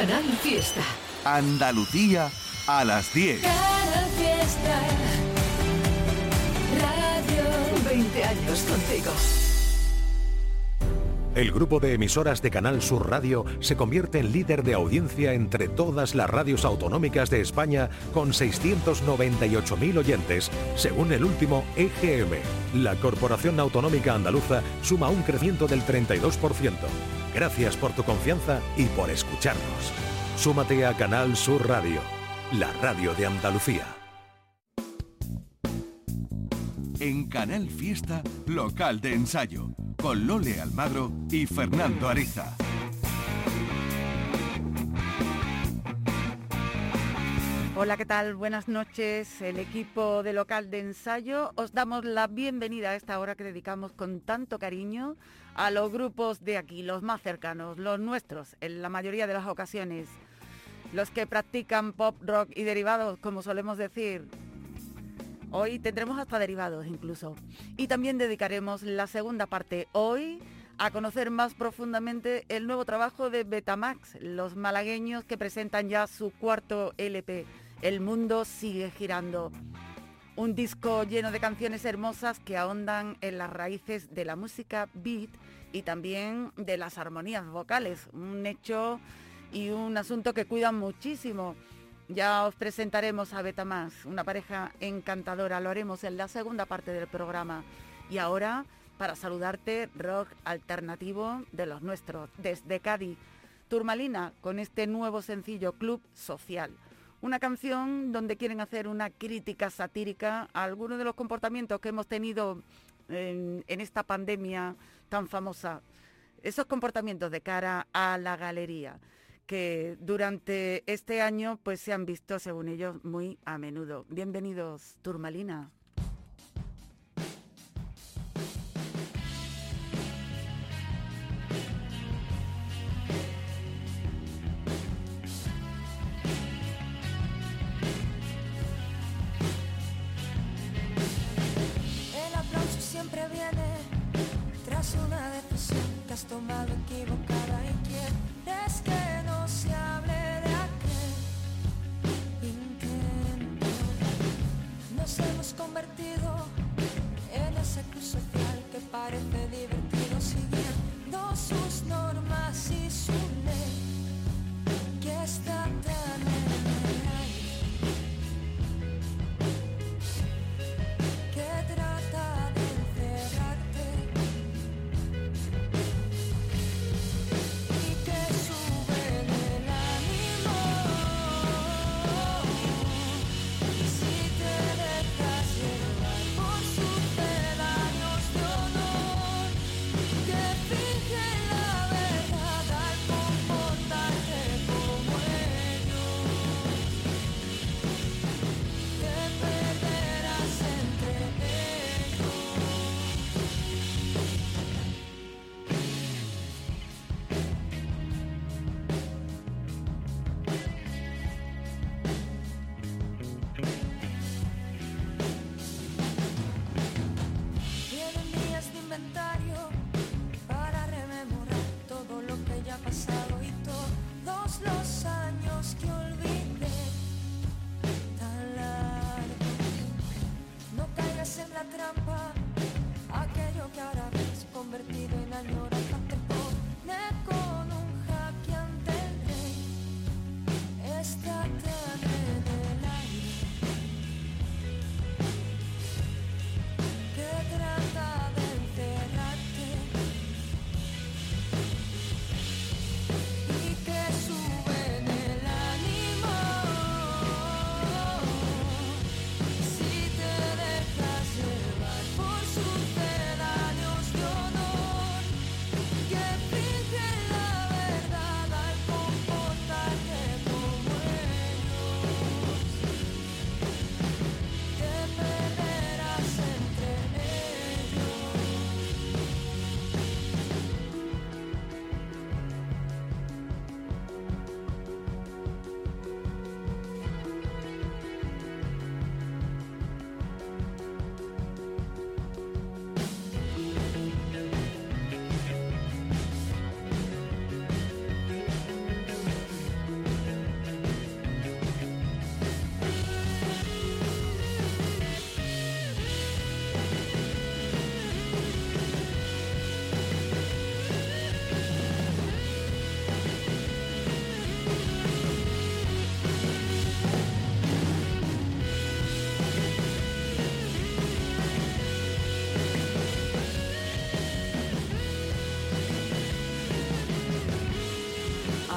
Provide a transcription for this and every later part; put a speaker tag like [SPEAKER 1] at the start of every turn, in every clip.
[SPEAKER 1] Canal Fiesta.
[SPEAKER 2] Andalucía a las 10.
[SPEAKER 1] Canal Fiesta. Radio 20 años contigo.
[SPEAKER 3] El grupo de emisoras de Canal Sur Radio se convierte en líder de audiencia entre todas las radios autonómicas de España con 698.000 oyentes, según el último EGM. La Corporación Autonómica Andaluza suma un crecimiento del 32%. Gracias por tu confianza y por escucharnos. Súmate a Canal Sur Radio, la radio de Andalucía.
[SPEAKER 2] En Canal Fiesta, local de ensayo, con Lole Almagro y Fernando Ariza.
[SPEAKER 4] Hola, ¿qué tal? Buenas noches. El equipo de local de ensayo os damos la bienvenida a esta hora que dedicamos con tanto cariño a los grupos de aquí, los más cercanos, los nuestros, en la mayoría de las ocasiones, los que practican pop, rock y derivados, como solemos decir. Hoy tendremos hasta derivados incluso. Y también dedicaremos la segunda parte hoy a conocer más profundamente el nuevo trabajo de Betamax, los malagueños que presentan ya su cuarto LP. El mundo sigue girando. Un disco lleno de canciones hermosas que ahondan en las raíces de la música beat y también de las armonías vocales. Un hecho y un asunto que cuidan muchísimo. Ya os presentaremos a Betamax, una pareja encantadora. Lo haremos en la segunda parte del programa. Y ahora, para saludarte, rock alternativo de los nuestros, desde Cádiz. Turmalina, con este nuevo sencillo Club Social. Una canción donde quieren hacer una crítica satírica a algunos de los comportamientos que hemos tenido en, en esta pandemia tan famosa. Esos comportamientos de cara a la galería que durante este año pues se han visto, según ellos, muy a menudo. Bienvenidos, Turmalina.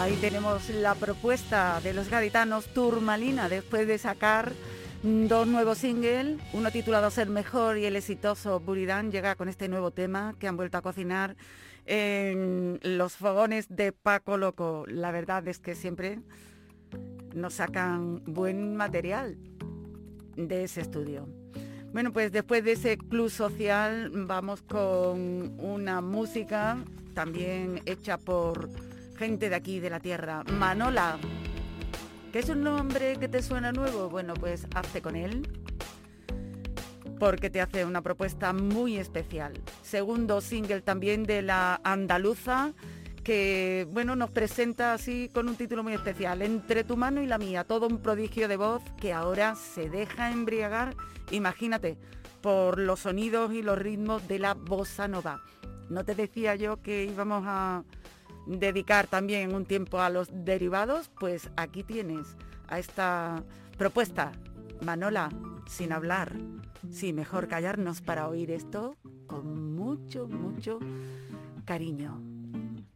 [SPEAKER 5] Ahí tenemos la propuesta de los gaditanos Turmalina después de sacar dos nuevos singles, uno titulado Ser Mejor y el exitoso Buridán llega con este nuevo tema que han vuelto a cocinar en los fogones de Paco Loco. La verdad es que siempre nos sacan buen material de ese estudio. Bueno, pues después de ese club social vamos con una música también hecha por gente de aquí, de la tierra. Manola, ¿qué es un nombre que te suena nuevo? Bueno, pues hazte con él, porque te hace una propuesta muy especial. Segundo single también de la andaluza, que bueno, nos presenta así con un título muy especial, Entre tu mano y la mía, todo un prodigio de voz que ahora se deja embriagar, imagínate, por los sonidos y los ritmos de la bossa nova. ¿No te decía yo que íbamos a dedicar también un tiempo a los derivados? Pues aquí tienes a esta propuesta. Manola, sin hablar. Sí, mejor callarnos para oír esto con mucho, mucho cariño.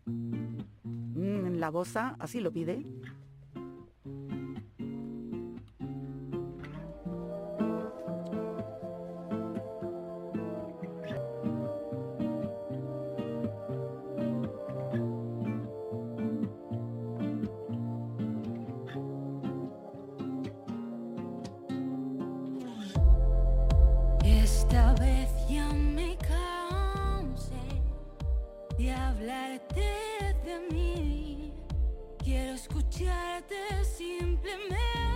[SPEAKER 5] Mm, la bosa así lo pide. Simplemente.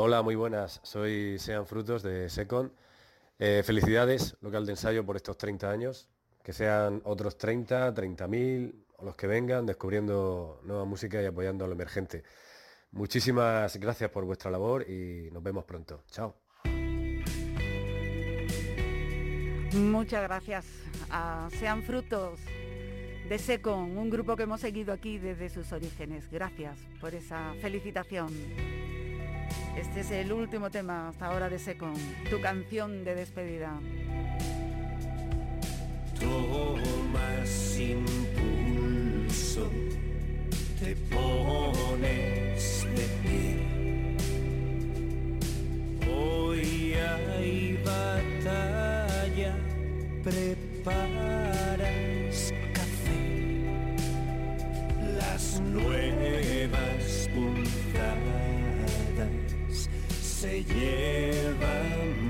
[SPEAKER 6] Hola, muy buenas. Soy Sean Frutos de Secon. Eh, felicidades, local de ensayo, por estos 30 años. Que sean otros 30, 30.000 o los que vengan descubriendo nueva música y apoyando a lo emergente. Muchísimas gracias por vuestra labor y nos vemos pronto. Chao.
[SPEAKER 5] Muchas gracias a Sean Frutos de Secon, un grupo que hemos seguido aquí desde sus orígenes. Gracias por esa felicitación. Este es el último tema hasta ahora de Secon, tu canción de despedida.
[SPEAKER 7] Tomas impulso, te pones de este pie. Hoy hay batalla, preparas café. Las nuevas puntadas se llevan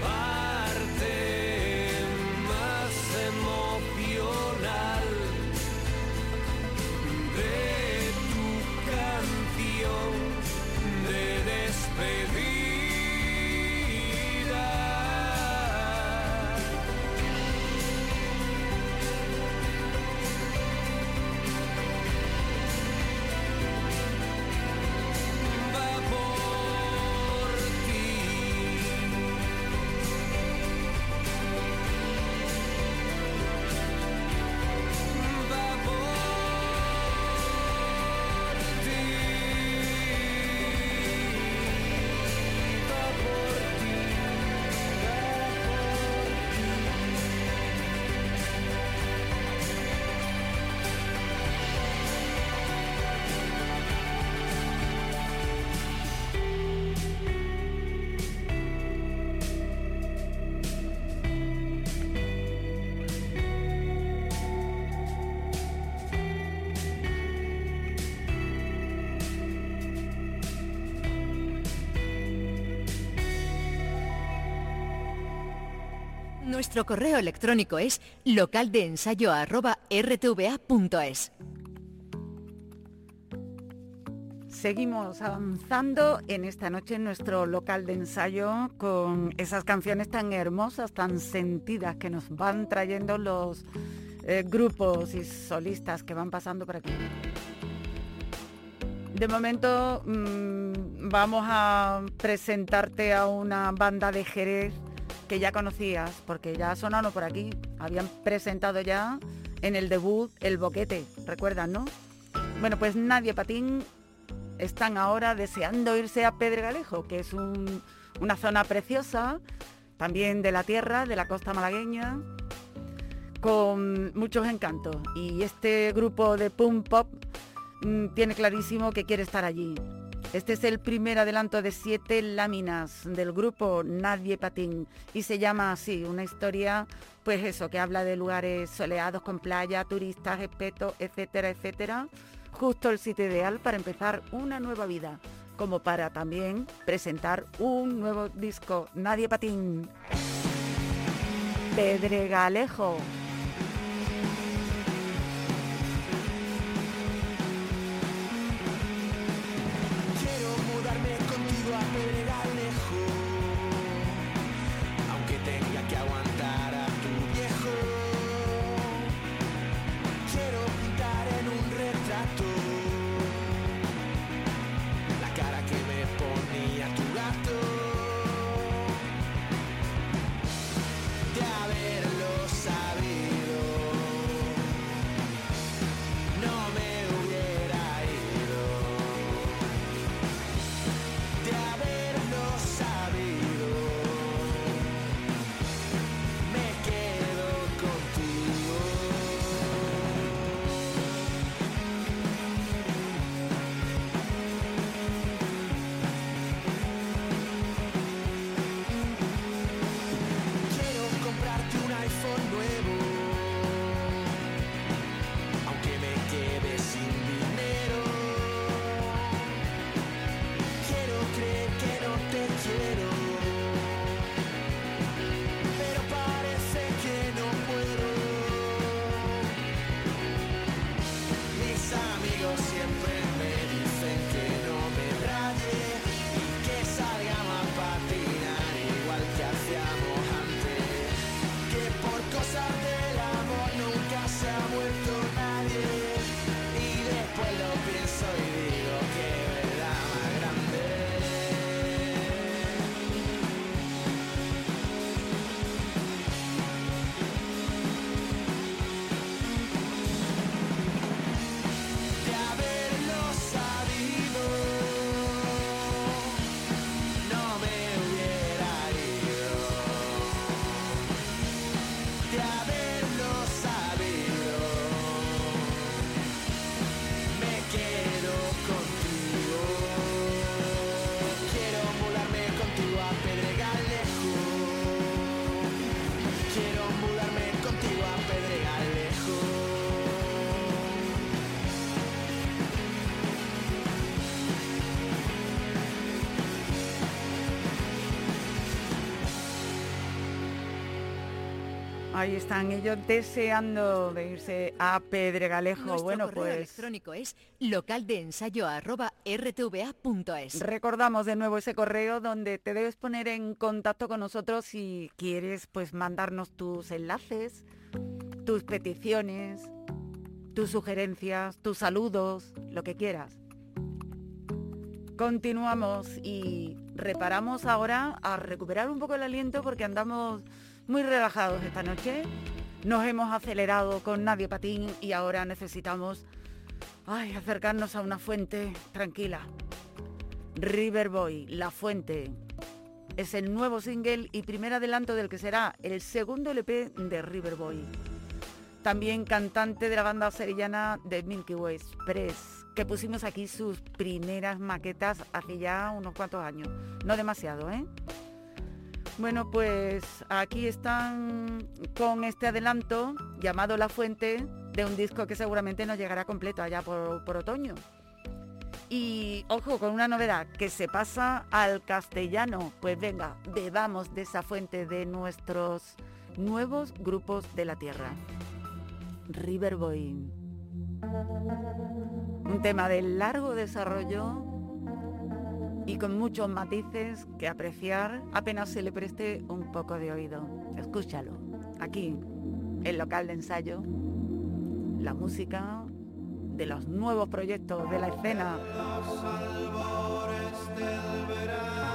[SPEAKER 7] la
[SPEAKER 8] Nuestro correo electrónico es localdeensayo@rtva.es.
[SPEAKER 4] Seguimos avanzando en esta noche en nuestro local de ensayo con esas canciones tan hermosas, tan sentidas que nos van trayendo los eh, grupos y solistas que van pasando por aquí. De momento mm, vamos a presentarte a una banda de Jerez que ya conocías, porque ya sonaron por aquí. Habían presentado ya en el debut El Boquete, ¿recuerdan, no? Bueno, pues Nadie Patín están ahora deseando irse a Pedregalejo, que es un- una zona preciosa, también de la tierra, de la costa malagueña, con muchos encantos. Y este grupo de punk pop mm, tiene clarísimo que quiere estar allí. Este es el primer adelanto de siete láminas del grupo Nadie Patín y se llama así, una historia, pues eso, que habla de lugares soleados con playa, turistas, espetos, etcétera, etcétera. Justo el sitio ideal para empezar una nueva vida, como para también presentar un nuevo disco, Nadie Patín. Pedregalejo. Ahí están ellos deseando de irse a Pedregalejo.
[SPEAKER 8] Nuestro
[SPEAKER 4] bueno,
[SPEAKER 8] correo
[SPEAKER 4] pues
[SPEAKER 8] electrónico es localdeensayo@rtva.es.
[SPEAKER 4] recordamos de nuevo ese correo donde te debes poner en contacto con nosotros si quieres pues mandarnos tus enlaces, tus peticiones, tus sugerencias, tus saludos, lo que quieras. Continuamos y reparamos ahora a recuperar un poco el aliento porque andamos muy relajados esta noche. Nos hemos acelerado con Nadie Patín y ahora necesitamos acercarnos a una fuente tranquila. River Boy, La Fuente. Es el nuevo single y primer adelanto del que será el segundo LP de River Boy. También cantante de la banda sevillana de Milky Way Express, que pusimos aquí sus primeras maquetas hace ya unos cuantos años. No demasiado, ¿eh? Bueno, pues aquí están con este adelanto llamado La Fuente de un disco que seguramente nos llegará completo allá por, otoño. Y ojo, con una novedad, que se pasa al castellano. Pues venga, bebamos de esa fuente de nuestros nuevos grupos de la tierra. River Boy. Un tema de largo desarrollo y con muchos matices que apreciar apenas se le preste un poco de oído. Escúchalo. Aquí, el local de ensayo, la música de los nuevos proyectos de la escena.
[SPEAKER 7] Soy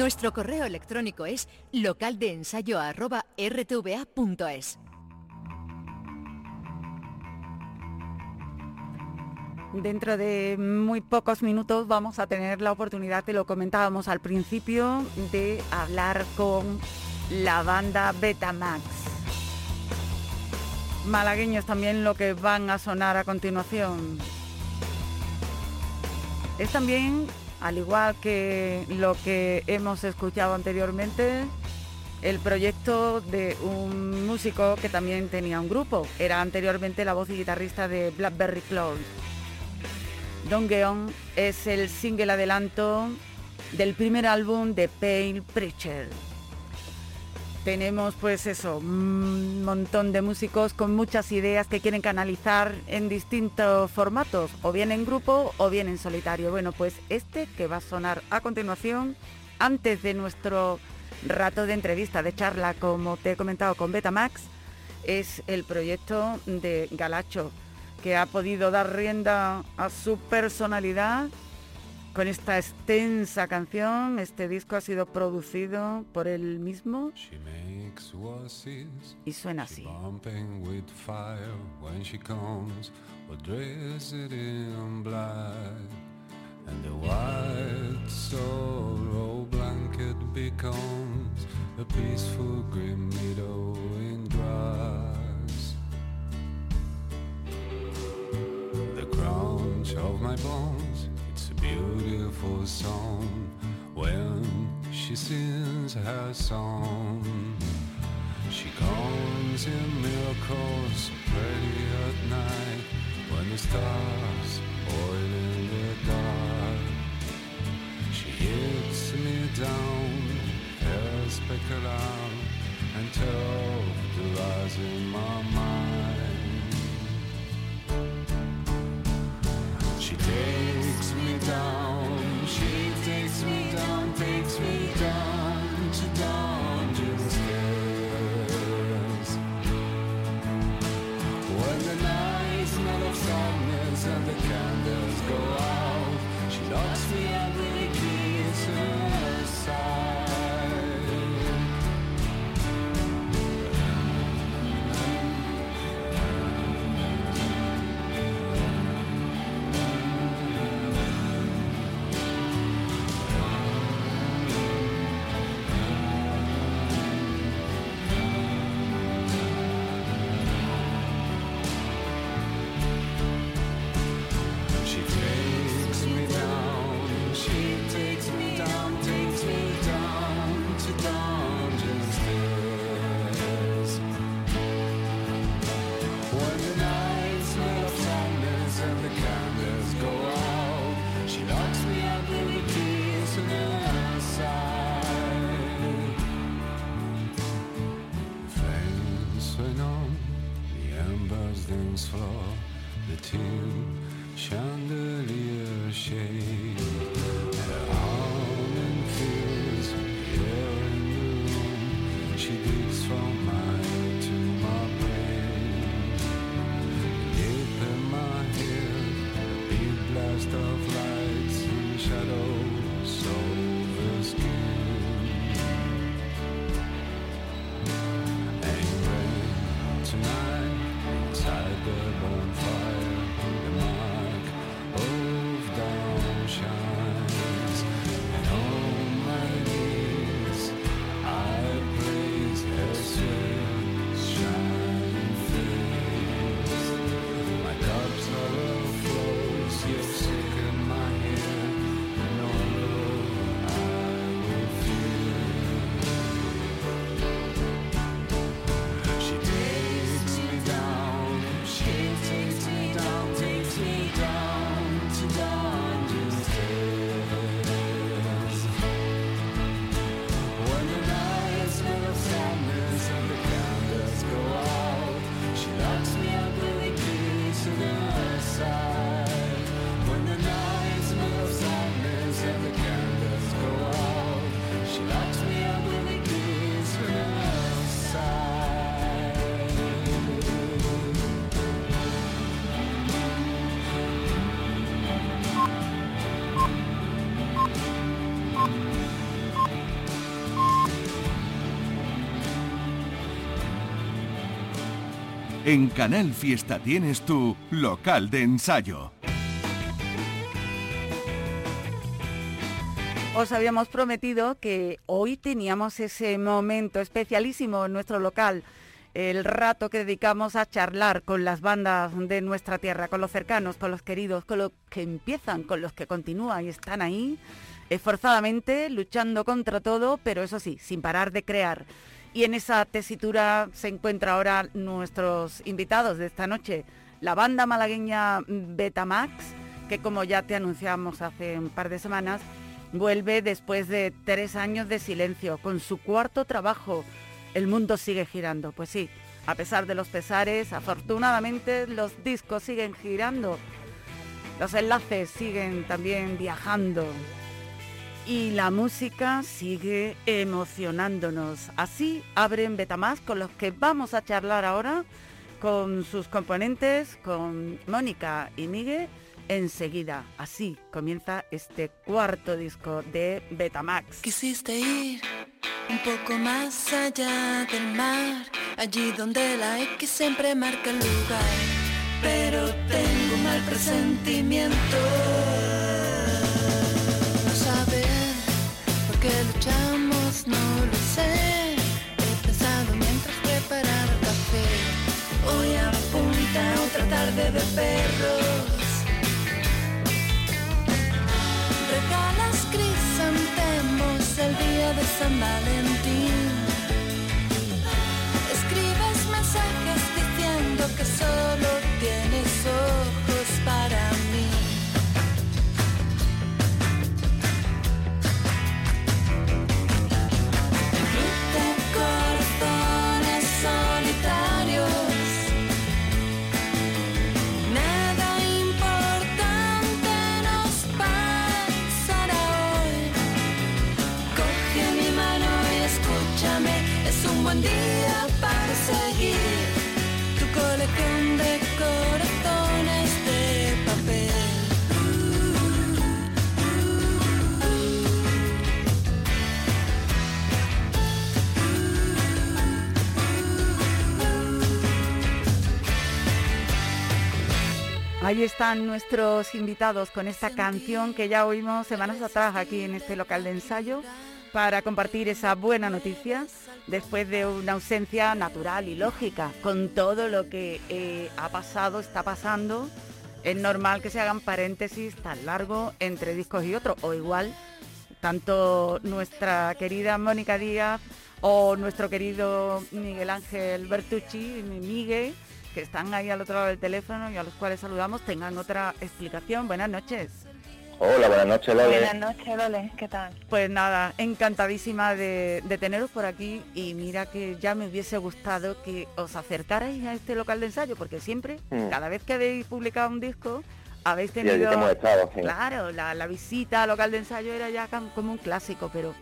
[SPEAKER 8] Nuestro correo electrónico es localdeensayo@rtva.es.
[SPEAKER 4] Dentro de muy pocos minutos vamos a tener la oportunidad, te lo comentábamos al principio, de hablar con la banda Betamax. Malagueños también lo que van a sonar a continuación. Es también, al igual que lo que hemos escuchado anteriormente, el proyecto de un músico que también tenía un grupo. Era anteriormente la voz y guitarrista de Blackberry Cloud. Don Geon es el single adelanto del primer álbum de Pale Preacher. Tenemos pues eso, un montón de músicos con muchas ideas que quieren canalizar en distintos formatos, o bien en grupo o bien en solitario. Bueno, pues este que va a sonar a continuación, antes de nuestro rato de entrevista, de charla, como te he comentado con Betamax, es el proyecto de Galacho que ha podido dar rienda a su personalidad con esta extensa canción. Este disco ha sido producido por él mismo
[SPEAKER 9] She makes wussies,
[SPEAKER 4] y suena así.
[SPEAKER 9] bumping with fire when she comes, or dress it in black. And the white sorrow blanket becomes a peaceful grim meadow in grass. The crunch of my bones, beautiful song when she sings her song. She comes in miracles, pretty at night when the stars boil in the dark. She hits me down, perspicular, and tells the lies in my mind. Takes me down, dance floor, the tin chandelier shade. Her arm infills the air in the room. She digs from head to my
[SPEAKER 2] En Canal Fiesta tienes tu local de ensayo.
[SPEAKER 4] Os habíamos prometido que hoy teníamos ese momento especialísimo en nuestro local, el rato que dedicamos a charlar con las bandas de nuestra tierra, con los cercanos, con los queridos, con los que empiezan, con los que continúan y están ahí, esforzadamente, luchando contra todo, pero eso sí, sin parar de crear. Y en esa tesitura se encuentra ahora nuestros invitados de esta noche, la banda malagueña Betamax, que como ya te anunciamos hace un par de semanas, vuelve después de tres años de silencio, con su cuarto trabajo. El mundo sigue girando, pues sí, a pesar de los pesares, afortunadamente los discos siguen girando, los enlaces siguen también viajando y la música sigue emocionándonos. Así abren Betamax con los que vamos a charlar ahora, con sus componentes, con Mónica y Miguel enseguida. Así comienza este cuarto disco de Betamax.
[SPEAKER 5] Quisiste ir un poco más allá del mar, allí donde la X siempre marca el lugar. Pero tengo un mal presentimiento. Qué luchamos, no lo sé. He pensado mientras preparaba café. Hoy apunta otra tarde de perros. Regalas crisantemos el día de San Valentín. Escribes mensajes diciendo que solo tienes ojos para
[SPEAKER 4] Ahí están nuestros invitados con esta canción que ya oímos semanas atrás aquí en este local de ensayo para compartir esa buena noticia después de una ausencia natural y lógica. Con todo lo que eh, ha pasado, está pasando, es normal que se hagan paréntesis tan largo entre discos y otros, o igual tanto nuestra querida Mónica Díaz o nuestro querido Miguel Ángel Bertucci, Miguel, que están ahí al otro lado del teléfono y a los cuales saludamos, tengan otra explicación. Buenas noches.
[SPEAKER 10] Hola, buenas noches, Lole.
[SPEAKER 11] Buenas noches, Lole, ¿qué tal?
[SPEAKER 4] Pues nada, encantadísima de, de teneros por aquí y mira que ya me hubiese gustado que os acercarais a este local de ensayo, porque siempre,
[SPEAKER 10] Mm.
[SPEAKER 4] cada vez que habéis publicado un disco, habéis tenido...
[SPEAKER 10] hemos estado, sí.
[SPEAKER 4] Claro, la, la visita al local de ensayo era ya como un clásico, pero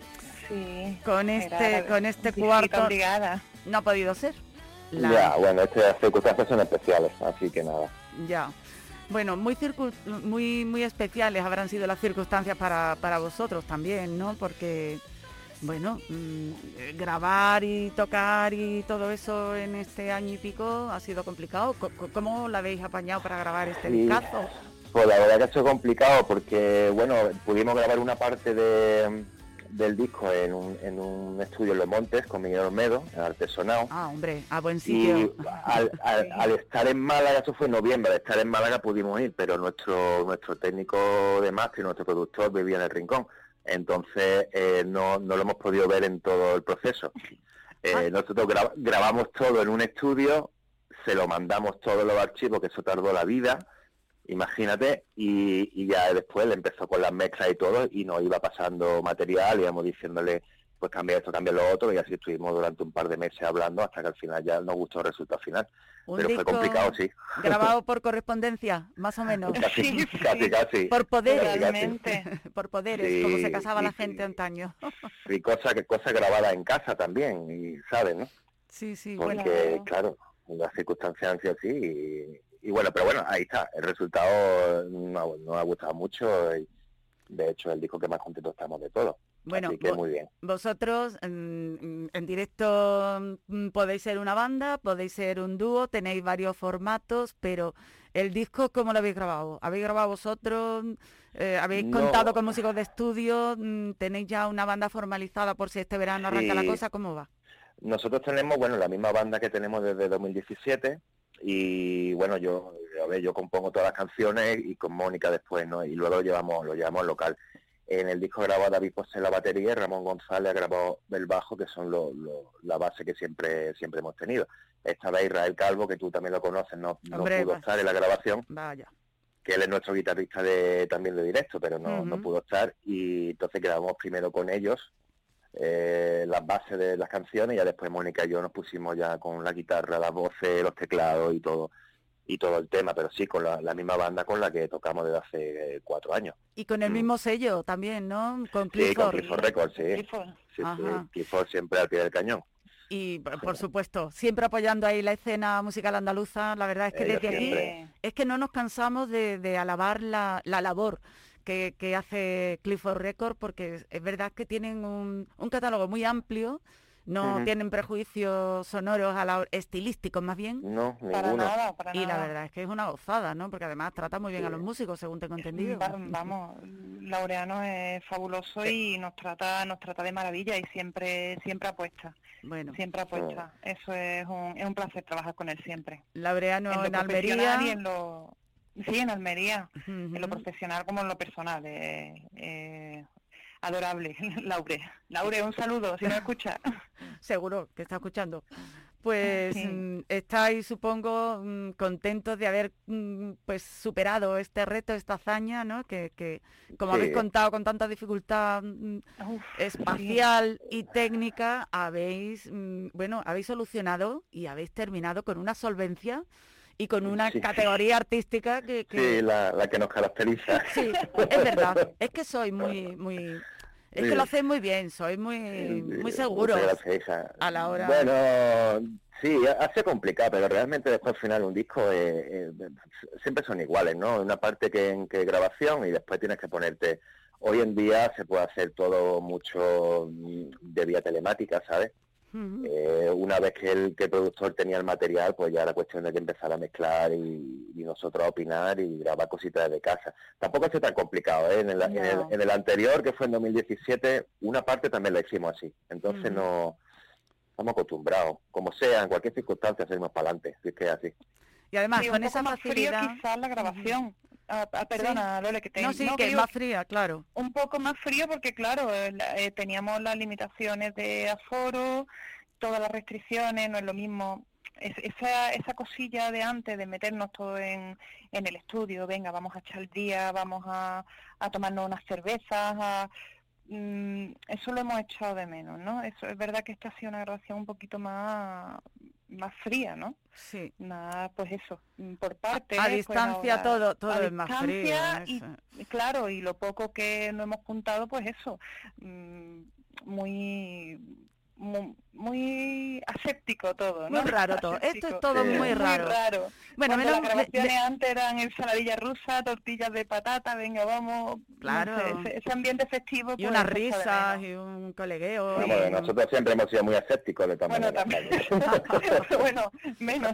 [SPEAKER 11] Sí.
[SPEAKER 4] con
[SPEAKER 11] era
[SPEAKER 4] este, con este cuarto
[SPEAKER 11] obligada.
[SPEAKER 4] no ha podido ser. La-
[SPEAKER 10] Ya, bueno, estas circunstancias son especiales, así que nada.
[SPEAKER 4] Ya. Bueno, muy, circu- muy, muy especiales habrán sido las circunstancias para, para vosotros también, ¿no? Porque, bueno, mm, grabar y tocar y todo eso en este año y pico ha sido complicado. Co- co- ¿Cómo la habéis apañado para grabar este
[SPEAKER 10] Sí.
[SPEAKER 4] discazo?
[SPEAKER 10] Pues la verdad que ha sido complicado porque, bueno, pudimos grabar una parte de, del disco en un, en un estudio en Los Montes con Miguel Olmedo, en Artesonado.
[SPEAKER 4] Ah, hombre, a buen
[SPEAKER 10] Y
[SPEAKER 4] sitio.
[SPEAKER 10] al, al- al estar en Málaga, eso fue en noviembre, al estar en Málaga pudimos ir, pero nuestro nuestro técnico de máster, nuestro productor vivía en el Rincón. Entonces eh, no, no lo hemos podido ver en todo el proceso. Eh,
[SPEAKER 4] Ah.
[SPEAKER 10] Nosotros gra- grabamos todo en un estudio, se lo mandamos todos los archivos, que eso tardó la vida, imagínate, y, y ya después le empezó con las mezclas y todo, y nos iba pasando material, íbamos diciéndole, pues cambia esto, cambia lo otro, y así estuvimos durante un par de meses hablando hasta que al final ya nos gustó el resultado final.
[SPEAKER 4] Un
[SPEAKER 10] Pero fue complicado, sí.
[SPEAKER 4] grabado por correspondencia, más o menos.
[SPEAKER 10] Casi,
[SPEAKER 11] Sí,
[SPEAKER 10] casi,
[SPEAKER 11] sí.
[SPEAKER 10] casi.
[SPEAKER 4] Por poderes,
[SPEAKER 10] Casi,
[SPEAKER 4] por poderes, como se
[SPEAKER 10] Sí,
[SPEAKER 4] casaba la
[SPEAKER 10] sí,
[SPEAKER 4] gente
[SPEAKER 10] sí.
[SPEAKER 4] antaño.
[SPEAKER 10] Y cosas que cosas grabadas en casa también, y sabes, ¿no?
[SPEAKER 4] Sí, sí,
[SPEAKER 10] Porque,
[SPEAKER 4] bueno.
[SPEAKER 10] claro, las circunstancias han sido así, y, y bueno, pero bueno, ahí está. El resultado nos ha, nos ha gustado mucho, y de hecho el disco que más contento estamos de todo.
[SPEAKER 4] Bueno,
[SPEAKER 10] Así que muy bien.
[SPEAKER 4] vosotros mm, mm, en directo mm, podéis ser una banda, podéis ser un dúo, tenéis varios formatos, pero el disco, ¿cómo lo habéis grabado? ¿Habéis grabado vosotros? Eh, ¿Habéis
[SPEAKER 10] No.
[SPEAKER 4] contado con músicos de estudio? Mm, ¿Tenéis ya una banda formalizada por si este verano arranca la cosa? ¿Cómo va?
[SPEAKER 10] Nosotros tenemos, bueno, la misma banda que tenemos desde 2017 y bueno, yo, a ver, yo compongo todas las canciones y con Mónica después, ¿no? Y luego lo llevamos, lo llevamos al local. En el disco grabó David José la batería y Ramón González grabó el bajo, que son lo- lo- la base que siempre siempre hemos tenido. Esta vez Israel Calvo, que tú también lo conoces, no, no
[SPEAKER 4] Hombre,
[SPEAKER 10] pudo estar en la grabación,
[SPEAKER 4] Vaya.
[SPEAKER 10] que él es nuestro guitarrista de, también de directo, pero no, no pudo estar y entonces grabamos primero con ellos eh, las bases de las canciones y ya después Mónica y yo nos pusimos ya con la guitarra, las voces, los teclados y todo y todo el tema, pero sí con la, la misma banda con la que tocamos desde hace eh, cuatro años.
[SPEAKER 4] Y con el
[SPEAKER 10] Mm.
[SPEAKER 4] mismo sello también, ¿no? Con
[SPEAKER 10] Sí, con
[SPEAKER 4] Clifford.
[SPEAKER 10] Clifford Records, sí.
[SPEAKER 11] Clifford.
[SPEAKER 10] Sí. Clifford siempre al pie del cañón.
[SPEAKER 4] Y por por supuesto, siempre apoyando ahí la escena musical andaluza, la verdad es que
[SPEAKER 10] Ellos
[SPEAKER 4] desde aquí es que no nos cansamos de, de alabar la, la labor que, que hace Clifford Record, porque es, es verdad que tienen un, un catálogo muy amplio, no tienen prejuicios sonoros, a la, estilísticos más bien,
[SPEAKER 10] No,
[SPEAKER 11] Para
[SPEAKER 10] ninguno.
[SPEAKER 11] nada, para
[SPEAKER 4] y la verdad es que es una gozada, ¿no? Porque además trata muy bien a los músicos, según tengo entendido.
[SPEAKER 11] Va- vamos, Laureano es fabuloso y nos trata, nos trata de maravilla y siempre, siempre apuesta,
[SPEAKER 4] Bueno,
[SPEAKER 11] siempre apuesta. Eso es un, es un placer trabajar con él siempre.
[SPEAKER 4] Laureano
[SPEAKER 11] en lo
[SPEAKER 4] en Almería.
[SPEAKER 11] y en lo, sí, en Almería, en lo profesional como en lo personal. eh, eh, adorable, Laure. Laure, un saludo, si no escucha.
[SPEAKER 4] Seguro que está escuchando. Pues
[SPEAKER 11] Sí.
[SPEAKER 4] mm, estáis, supongo, mm, contentos de haber mm, pues superado este reto, esta hazaña, ¿no? Que, que como habéis contado con tanta dificultad
[SPEAKER 11] Uf,
[SPEAKER 4] espacial y técnica, habéis, mm, bueno, habéis solucionado y habéis terminado con una solvencia y con una
[SPEAKER 10] Sí.
[SPEAKER 4] categoría artística que, que-
[SPEAKER 10] Sí, la, la que nos caracteriza.
[SPEAKER 4] Sí, es verdad. Es que soy muy, muy, es que lo hacéis muy bien, sois muy, muy seguros
[SPEAKER 10] gracias,
[SPEAKER 4] a la hora.
[SPEAKER 10] Bueno, sí, ha- ha sido complicado, pero realmente después al final un disco eh, eh, siempre son iguales, ¿no? Una parte que en que grabación y después tienes que ponerte. Hoy en día se puede hacer todo mucho de vía telemática, ¿sabes? Una vez que el, que el productor tenía el material, pues ya era cuestión de que empezara a mezclar y, y nosotros a opinar y grabar cositas desde casa. Tampoco ha sido tan complicado, ¿eh? En el, en el- en el anterior, que fue en 2017, una parte también la hicimos así. Entonces
[SPEAKER 4] Ujú.
[SPEAKER 10] no estamos acostumbrados. Como sea, en cualquier circunstancia, seguimos para adelante. Si es que es así.
[SPEAKER 4] Y además
[SPEAKER 11] Sí,
[SPEAKER 4] con
[SPEAKER 11] un poco
[SPEAKER 4] esa
[SPEAKER 11] más
[SPEAKER 4] facilidad.
[SPEAKER 11] frío quizás la grabación. Ah, ah, perdona, Lole, que te
[SPEAKER 4] No, sí,
[SPEAKER 11] no,
[SPEAKER 4] que es
[SPEAKER 11] digo
[SPEAKER 4] más fría, claro.
[SPEAKER 11] un poco más frío porque claro eh, la- eh, teníamos las limitaciones de aforo todas las restricciones no es lo mismo Es- esa esa cosilla de antes de meternos todo en, en el estudio venga vamos a echar el día vamos a, a tomarnos unas cervezas a- mm, eso lo hemos echado de menos no eso es verdad que esta ha sido una grabación un poquito más más fría no
[SPEAKER 4] Sí.
[SPEAKER 11] Nada, pues eso, mm, por parte.
[SPEAKER 4] A distancia todo, todo es más frío.
[SPEAKER 11] y claro, y lo poco que no hemos juntado, pues eso, mm, muy, muy, muy aséptico todo, ¿no?
[SPEAKER 4] Muy raro todo. Esto es todo
[SPEAKER 10] Sí.
[SPEAKER 4] muy
[SPEAKER 11] Muy
[SPEAKER 4] raro. Bueno, menos
[SPEAKER 11] las grabaciones
[SPEAKER 4] me-
[SPEAKER 11] antes eran ensaladilla rusa, tortillas de patata, venga, vamos. no
[SPEAKER 4] Claro.
[SPEAKER 11] sé, ese, ese ambiente festivo.
[SPEAKER 4] y
[SPEAKER 11] pues,
[SPEAKER 4] unas risas y un colegueo. Y-
[SPEAKER 10] nosotros siempre hemos sido muy escépticos de
[SPEAKER 11] Bueno, también. bueno, menos.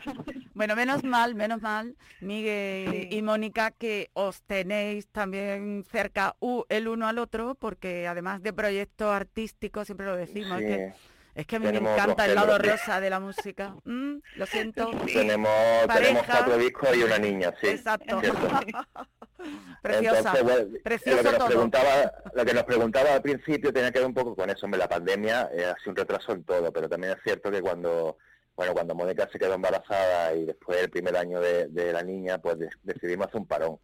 [SPEAKER 4] Bueno, menos mal, menos mal, Miguel
[SPEAKER 11] Sí.
[SPEAKER 4] y Mónica, que os tenéis también cerca u- el uno al otro, porque además de proyectos artísticos, siempre lo decimos,
[SPEAKER 10] Sí.
[SPEAKER 4] que, es que a mí me encanta el lado rosa de la música. Mm, lo siento.
[SPEAKER 10] Tenemos, tenemos cuatro discos y una niña, sí.
[SPEAKER 4] Exacto. Preciosa.
[SPEAKER 10] Entonces, bueno,
[SPEAKER 4] Precioso
[SPEAKER 10] lo que nos
[SPEAKER 4] todo.
[SPEAKER 10] preguntaba, lo que nos preguntaba al principio tenía que ver un poco con eso, la pandemia eh, ha sido un retraso en todo, pero también es cierto que cuando bueno cuando Mónica se quedó embarazada y después el primer año de, de la niña, pues de- decidimos hacer un parón.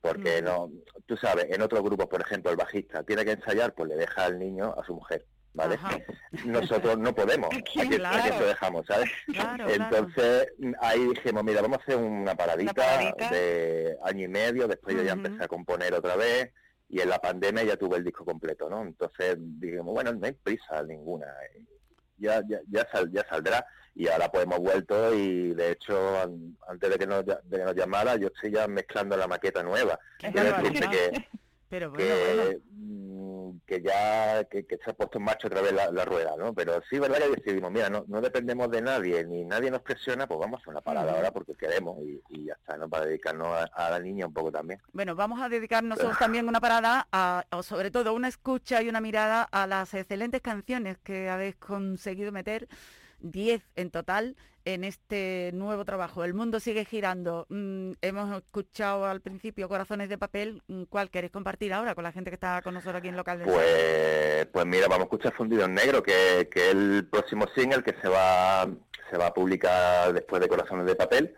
[SPEAKER 10] Porque
[SPEAKER 4] Mm.
[SPEAKER 10] no, tú sabes, en otros grupos, por ejemplo, el bajista tiene que ensayar, pues le deja al niño a su mujer, ¿vale?
[SPEAKER 4] Ajá.
[SPEAKER 10] Nosotros no podemos,
[SPEAKER 11] Aquí,
[SPEAKER 10] aquí,
[SPEAKER 4] claro.
[SPEAKER 10] aquí se lo dejamos, ¿sabes?
[SPEAKER 4] Claro.
[SPEAKER 10] Entonces ahí dijimos, mira, vamos a hacer una paradita,
[SPEAKER 11] paradita.
[SPEAKER 10] de año y medio, después yo ya empecé a componer otra vez y en la pandemia ya tuve el disco completo, ¿no? Entonces dijimos, bueno, no hay prisa ninguna, eh, ya ya ya, sal- ya saldrá y ahora pues hemos vuelto y de hecho an- antes de que nos, de que nos llamara yo estoy ya mezclando la maqueta nueva.
[SPEAKER 11] Qué
[SPEAKER 10] Quiero
[SPEAKER 11] barbaridad.
[SPEAKER 10] decirte que,
[SPEAKER 4] Pero bueno,
[SPEAKER 10] que mm, que ya que, que se ha puesto en marcha otra vez la, la rueda, ¿no? Pero sí, verdad que decidimos, mira, no, no dependemos de nadie, ni nadie nos presiona, pues vamos a hacer una parada ahora porque queremos y, y ya está, ¿no? Para dedicarnos a, a la niña un poco también.
[SPEAKER 4] Bueno, vamos a dedicar nosotros también una parada, a, o sobre todo una escucha y una mirada a las excelentes canciones que habéis conseguido meter, 10 en total, en este nuevo trabajo. El mundo sigue girando. Mm, hemos escuchado al principio Corazones de Papel. Mm, ¿Cuál queréis compartir ahora con la gente que está con nosotros aquí en local de?
[SPEAKER 10] Pues, pues mira, vamos a escuchar Fundido en Negro, que, que es el próximo single que se va, se va a publicar después de Corazones de Papel.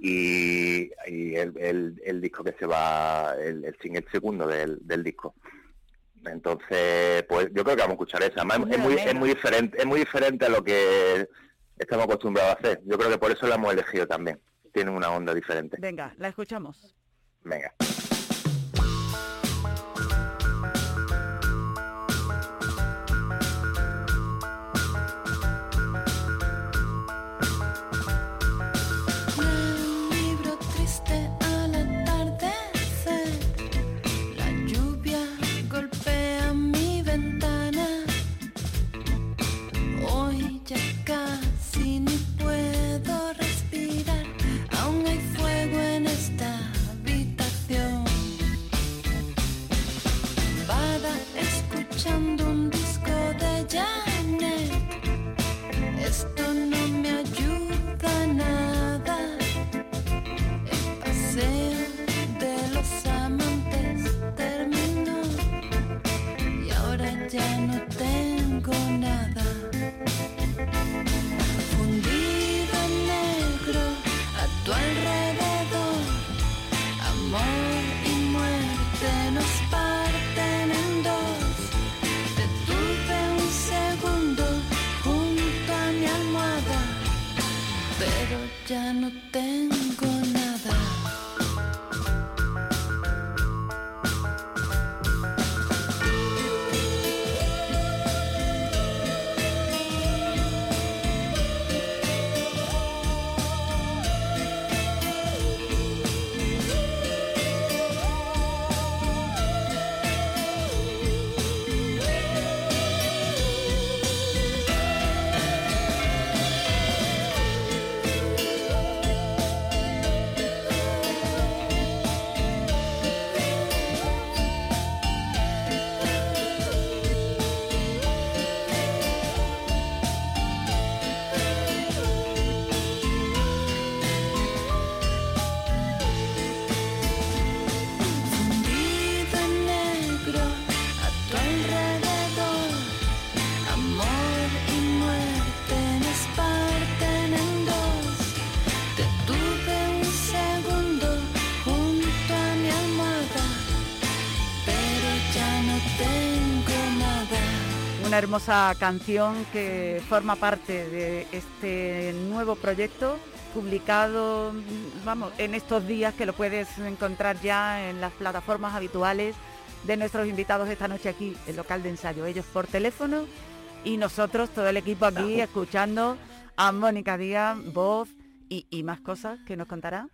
[SPEAKER 10] Y, y el, el- el disco que se va, el, el single segundo del, del disco. Entonces, pues yo creo que vamos a escuchar esa. Además, es muy, es muy diferente, es muy diferente a lo que estamos acostumbrados a hacer. Yo creo que por eso la hemos elegido también. Tiene una onda diferente.
[SPEAKER 4] Venga, la escuchamos.
[SPEAKER 10] Venga.
[SPEAKER 5] Hoy
[SPEAKER 4] Una hermosa canción que forma parte de este nuevo proyecto publicado, vamos, en estos días que lo puedes encontrar ya en las plataformas habituales de nuestros invitados esta noche aquí, el local de ensayo. Ellos por teléfono y nosotros, todo el equipo aquí, escuchando a Mónica Díaz, voz y, y más cosas que nos contará.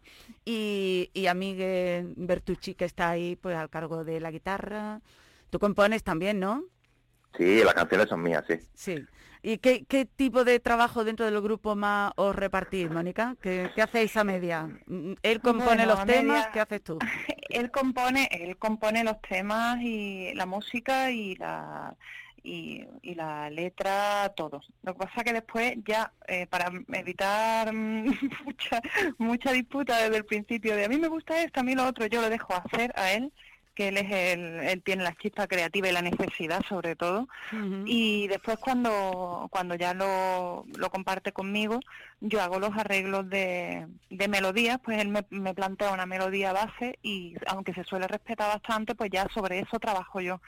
[SPEAKER 4] Y, y a Miguel Bertucci, que está ahí pues al cargo de la guitarra. Tú compones también, ¿no?
[SPEAKER 10] Sí, las canciones son mías, sí.
[SPEAKER 4] Sí. ¿Y qué, qué tipo de trabajo dentro del grupo más os repartís, Mónica? ¿Qué, qué hacéis a media? Mm, ¿Él compone
[SPEAKER 11] Bueno,
[SPEAKER 4] los temas?
[SPEAKER 11] media-
[SPEAKER 4] ¿Qué haces tú?
[SPEAKER 11] él compone él compone los temas y la música y la y, y la letra todo lo que pasa que después ya eh, para evitar mm, mucha mucha disputa desde el principio de a mí me gusta esto a mí lo otro yo lo dejo hacer a él que él es el él tiene la chispa creativa y la necesidad sobre todo. Y después cuando cuando ya lo, lo comparte conmigo yo hago los arreglos de, de melodías pues él me, me plantea una melodía base y aunque se suele respetar bastante pues ya sobre eso trabajo yo.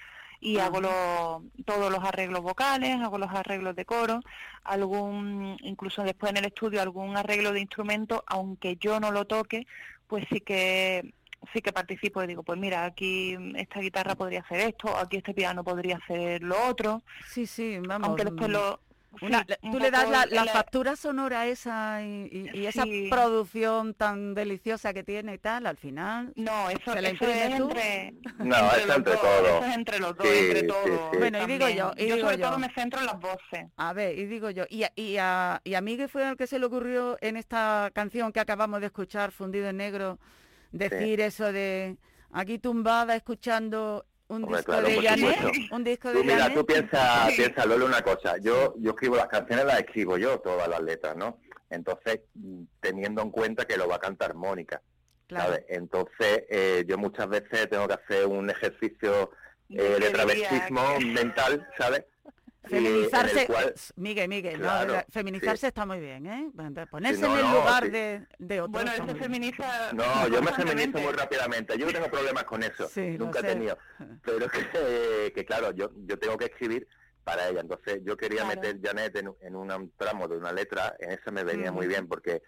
[SPEAKER 11] Y hago lo- todos los arreglos vocales hago los arreglos de coro algún incluso después en el estudio algún arreglo de instrumento aunque yo no lo toque pues sí que sí que participo y digo, pues mira, aquí esta guitarra podría hacer esto, aquí este piano podría hacer lo otro.
[SPEAKER 4] Sí, sí, vamos.
[SPEAKER 11] Aunque después
[SPEAKER 4] mm,
[SPEAKER 11] lo,
[SPEAKER 4] Una-
[SPEAKER 11] Sí, un
[SPEAKER 4] tú le das la, factura sonora esa y, y- y esa producción tan deliciosa que tiene y tal, al final
[SPEAKER 11] No, eso,
[SPEAKER 4] ¿Se la
[SPEAKER 11] eso es
[SPEAKER 4] tú?
[SPEAKER 11] entre,
[SPEAKER 10] No,
[SPEAKER 11] entre
[SPEAKER 10] es
[SPEAKER 11] los
[SPEAKER 10] entre
[SPEAKER 11] dos,
[SPEAKER 10] todo.
[SPEAKER 11] Eso es entre los dos,
[SPEAKER 10] Sí,
[SPEAKER 11] entre
[SPEAKER 10] sí,
[SPEAKER 11] todos.
[SPEAKER 10] sí.
[SPEAKER 4] Bueno, y digo yo, y
[SPEAKER 11] yo
[SPEAKER 4] digo
[SPEAKER 11] sobre
[SPEAKER 4] yo.
[SPEAKER 11] todo me centro en las voces.
[SPEAKER 4] A ver, y digo yo, y a, y a, y a Miguel fue el que se le ocurrió en esta canción que acabamos de escuchar, Fundido en Negro, decir eso de aquí tumbada escuchando un
[SPEAKER 10] Hombre,
[SPEAKER 4] disco
[SPEAKER 10] claro,
[SPEAKER 4] de Janet, un disco de
[SPEAKER 10] Tú mira, tú piensas, piensa, Lolo, una cosa. Yo, yo escribo las canciones, las escribo yo, todas las letras, ¿no? Entonces, mm, teniendo en cuenta que lo va a cantar Mónica,
[SPEAKER 4] Claro.
[SPEAKER 10] ¿sabes? Entonces, eh, yo muchas veces tengo que hacer un ejercicio eh, de travestismo
[SPEAKER 11] que-
[SPEAKER 10] mental, ¿sabes? El
[SPEAKER 4] Feminizarse,
[SPEAKER 10] cual-
[SPEAKER 4] Miguel, Miguel, no,
[SPEAKER 10] Claro,
[SPEAKER 4] feminizarse
[SPEAKER 10] sí.
[SPEAKER 4] está muy bien, ¿eh? Ponerse
[SPEAKER 10] no,
[SPEAKER 4] en el
[SPEAKER 10] no,
[SPEAKER 4] lugar
[SPEAKER 10] sí.
[SPEAKER 4] de, de otro.
[SPEAKER 11] Bueno, él se
[SPEAKER 4] bien.
[SPEAKER 11] feminiza
[SPEAKER 10] No, yo me feminizo muy rápidamente. Yo no tengo problemas con eso. Nunca he tenido. Pero que, que claro, yo, yo tengo que escribir para ella. Entonces yo quería
[SPEAKER 11] Claro.
[SPEAKER 10] meter Janet en, en un tramo de una letra. En esa me venía muy bien porque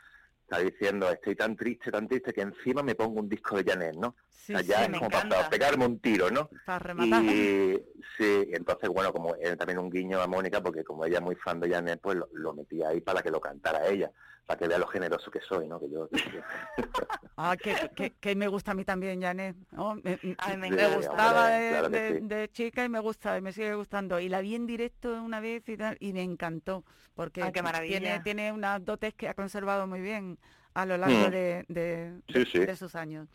[SPEAKER 10] está diciendo, estoy tan triste, tan triste que encima me pongo un disco de Janet, ¿no?
[SPEAKER 4] Sí,
[SPEAKER 10] o sea, ya
[SPEAKER 4] sí,
[SPEAKER 10] es como para, pegarme un tiro, ¿no?
[SPEAKER 4] para rematar.
[SPEAKER 10] Y sí, entonces, bueno, como era también un guiño a Mónica, porque como ella es muy fan de Janet, pues lo, lo metí ahí para que lo cantara ella, para que vea lo generoso que soy, ¿no? Que yo,
[SPEAKER 4] Ah, que, que- que me gusta a mí también, Janet. ¿no? Me, me-
[SPEAKER 11] Ay,
[SPEAKER 4] me
[SPEAKER 11] me encanta.
[SPEAKER 4] gustaba
[SPEAKER 10] hombre,
[SPEAKER 4] de,
[SPEAKER 10] claro que
[SPEAKER 4] de-
[SPEAKER 10] sí.
[SPEAKER 4] de chica y me gusta y me sigue gustando. Y la vi en directo una vez y tal, y me encantó, porque
[SPEAKER 11] Ay, qué maravilla.
[SPEAKER 4] tiene, tiene unas dotes que ha conservado muy bien a lo largo
[SPEAKER 10] Mm.
[SPEAKER 4] de, de-
[SPEAKER 10] Sí,
[SPEAKER 4] de-
[SPEAKER 10] sí.
[SPEAKER 4] de sus años.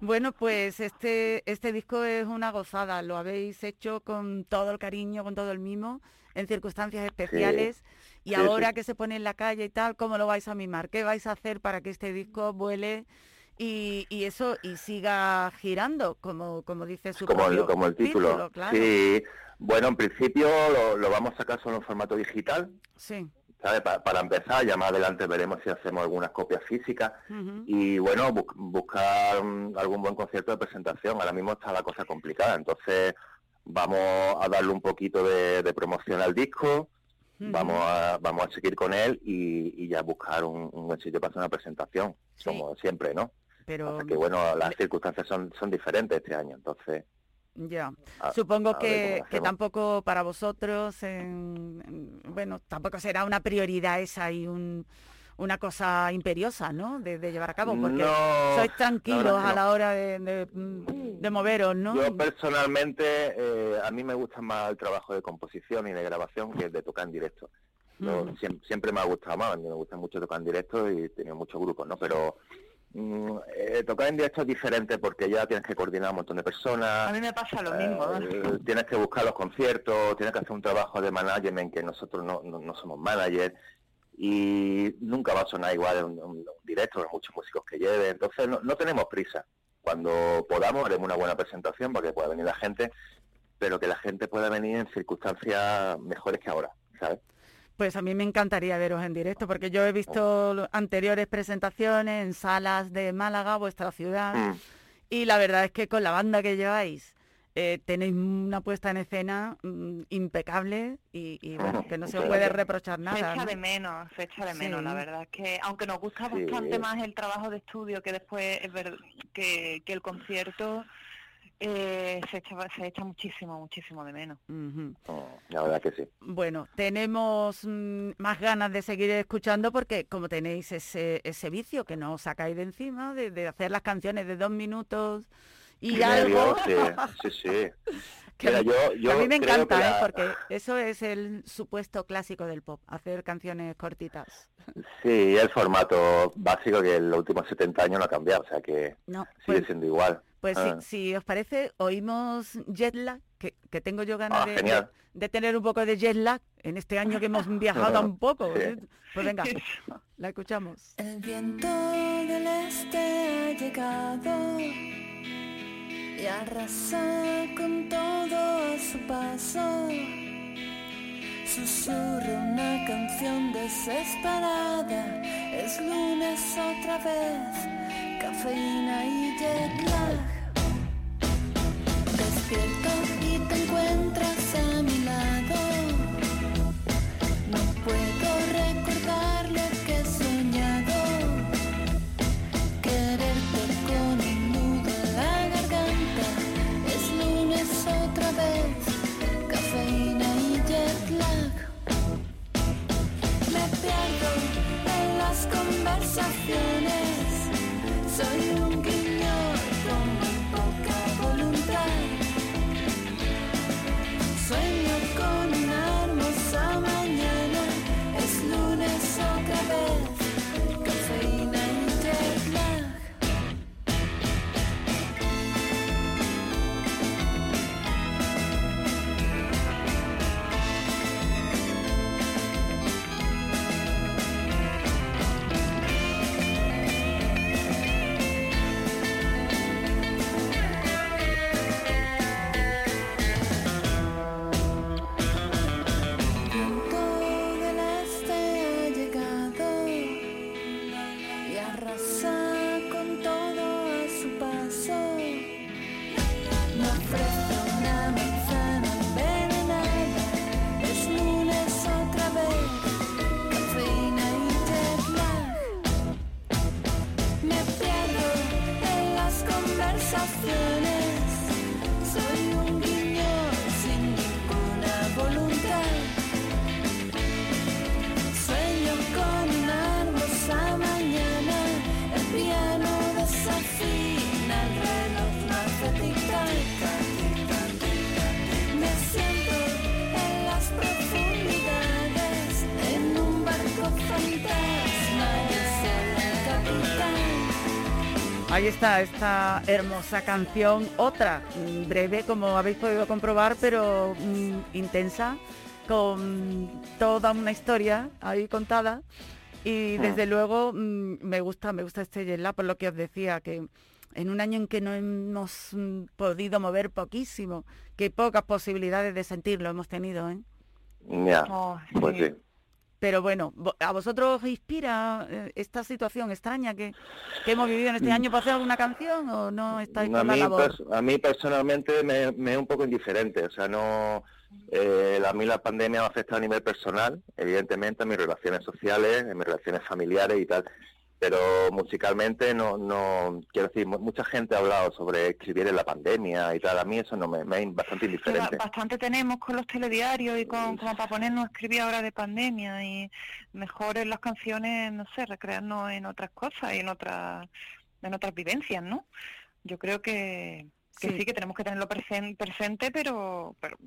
[SPEAKER 4] Bueno, pues este, este disco es una gozada, lo habéis hecho con todo el cariño, con todo el mimo, en circunstancias especiales. Y
[SPEAKER 10] Sí,
[SPEAKER 4] ahora
[SPEAKER 10] sí.
[SPEAKER 4] que se pone en la calle y tal, ¿cómo lo vais a mimar? ¿Qué vais a hacer para que este disco vuele y, y eso y siga girando, como, como dice su
[SPEAKER 10] como, el, como el título.
[SPEAKER 4] claro.
[SPEAKER 10] Sí, bueno, en principio lo, lo vamos a sacar solo en formato digital,
[SPEAKER 4] Sí.
[SPEAKER 10] ¿sabes? Pa- para empezar, ya más adelante veremos si hacemos algunas copias físicas y bueno, bu- buscar mm, algún buen concierto de presentación. Ahora mismo está la cosa complicada, entonces vamos a darle un poquito de, de promoción al disco, vamos a vamos a seguir con él y, y ya buscar un, un buen sitio para hacer una presentación,
[SPEAKER 4] Sí.
[SPEAKER 10] como siempre, ¿no?
[SPEAKER 4] Pero
[SPEAKER 10] Hasta que bueno, las circunstancias son, son diferentes este año, entonces...
[SPEAKER 4] ya.
[SPEAKER 10] a-
[SPEAKER 4] Supongo
[SPEAKER 10] a
[SPEAKER 4] que, tampoco para vosotros, en- en- bueno, tampoco será una prioridad esa y un, una cosa imperiosa, ¿no? De, de llevar a cabo, porque
[SPEAKER 10] No,
[SPEAKER 4] sois tranquilos a
[SPEAKER 10] no.
[SPEAKER 4] la hora de, de, de moveros, ¿no?
[SPEAKER 10] Yo personalmente, eh, a mí me gusta más el trabajo de composición y de grabación que el de tocar en directo. Yo
[SPEAKER 4] Mm.
[SPEAKER 10] siem- siempre me ha gustado más, a mí me gusta mucho tocar en directo y he tenido muchos grupos, ¿no? Pero mm, eh, tocar en directo es diferente porque ya tienes que coordinar a un montón de personas.
[SPEAKER 11] A mí me pasa lo mismo.
[SPEAKER 10] Eh, tienes que buscar los conciertos, tienes que hacer un trabajo de management que nosotros no, no, no somos managers y nunca va a sonar igual en un, un- un directo, hay muchos músicos que lleven, entonces no, no tenemos prisa. Cuando podamos haremos una buena presentación para que pueda venir la gente, pero que la gente pueda venir en circunstancias mejores que ahora, ¿sabes?
[SPEAKER 4] Pues a mí me encantaría veros en directo, porque yo he visto lo- anteriores presentaciones en salas de Málaga, vuestra ciudad,
[SPEAKER 10] Mm.
[SPEAKER 4] y la verdad es que con la banda que lleváis eh, tenéis una puesta en escena mm, impecable y, y, bueno, que no se os puede reprochar
[SPEAKER 11] Se
[SPEAKER 4] nada.
[SPEAKER 11] echa
[SPEAKER 4] ¿no?
[SPEAKER 11] de menos, se echa de menos,
[SPEAKER 4] Sí.
[SPEAKER 11] la verdad es que aunque nos gusta
[SPEAKER 10] Sí.
[SPEAKER 11] bastante más el trabajo de estudio que después es ver, que, que el concierto, eh, se, echa, se echa muchísimo, muchísimo de menos.
[SPEAKER 10] Mm, La verdad que sí.
[SPEAKER 4] Bueno, tenemos mm, más ganas de seguir escuchando porque como tenéis ese, ese vicio que no os sacáis de encima, de, de hacer las canciones de dos minutos y algo,
[SPEAKER 10] Medio, Sí, sí, sí.
[SPEAKER 4] que,
[SPEAKER 10] Mira,
[SPEAKER 4] a mí-
[SPEAKER 10] yo,
[SPEAKER 4] que
[SPEAKER 10] yo
[SPEAKER 4] a mí me encanta, ¿eh? porque eso es el supuesto clásico del pop, hacer canciones cortitas.
[SPEAKER 10] Sí, el formato básico que en los últimos 70 años no ha cambiado, o sea que
[SPEAKER 4] No,
[SPEAKER 10] sigue
[SPEAKER 4] pues,
[SPEAKER 10] siendo igual.
[SPEAKER 4] pues
[SPEAKER 10] Ah.
[SPEAKER 4] si, si os parece, oímos Jetlag, que, que tengo yo ganas
[SPEAKER 10] Ah,
[SPEAKER 4] de, de,
[SPEAKER 10] genial.
[SPEAKER 4] de tener un poco de jetlag en este año que hemos viajado tan poco.
[SPEAKER 10] Sí.
[SPEAKER 4] ¿eh? Pues venga, la escuchamos.
[SPEAKER 5] El viento del este ha llegado y arrasa con todo a su paso. Susurra una canción desesperada. Es lunes otra vez, cafeína y jet lag. Despierto y te encuentras conversaciones. Soy
[SPEAKER 4] Ahí está esta hermosa canción, otra mm, breve como habéis podido comprobar, pero mm, intensa, con toda una historia ahí contada. Y
[SPEAKER 10] Mm.
[SPEAKER 4] desde luego mm, me gusta, me gusta este Yela, por lo que os decía, que en un año en que no hemos podido mover poquísimo, que pocas posibilidades de sentirlo hemos tenido, ¿eh?
[SPEAKER 10] Ya,
[SPEAKER 11] Oh,
[SPEAKER 10] pues
[SPEAKER 11] sí.
[SPEAKER 10] sí.
[SPEAKER 4] Pero bueno, ¿a vosotros os inspira eh, esta situación extraña que, que hemos vivido en este año para hacer alguna canción o no estáis
[SPEAKER 10] Mm. a,
[SPEAKER 4] con la
[SPEAKER 10] mí,
[SPEAKER 4] labor?
[SPEAKER 10] pers- a mí personalmente me, me es un poco indiferente, o sea, no... eh, a mí la pandemia me ha afectado a nivel personal, evidentemente, en mis relaciones sociales, en mis relaciones familiares y tal, pero musicalmente no, no quiero decir, mu- mucha gente ha hablado sobre escribir en la pandemia y tal, a mí eso no me, me es bastante indiferente.
[SPEAKER 11] bastante tenemos con los telediarios y con como para ponernos a escribir ahora de pandemia y mejor en las canciones, no sé, recrearnos en otras cosas y en otras en otras vivencias, ¿no? Yo creo que, que
[SPEAKER 4] Sí.
[SPEAKER 11] sí. que tenemos que tenerlo presen- presente, pero, pero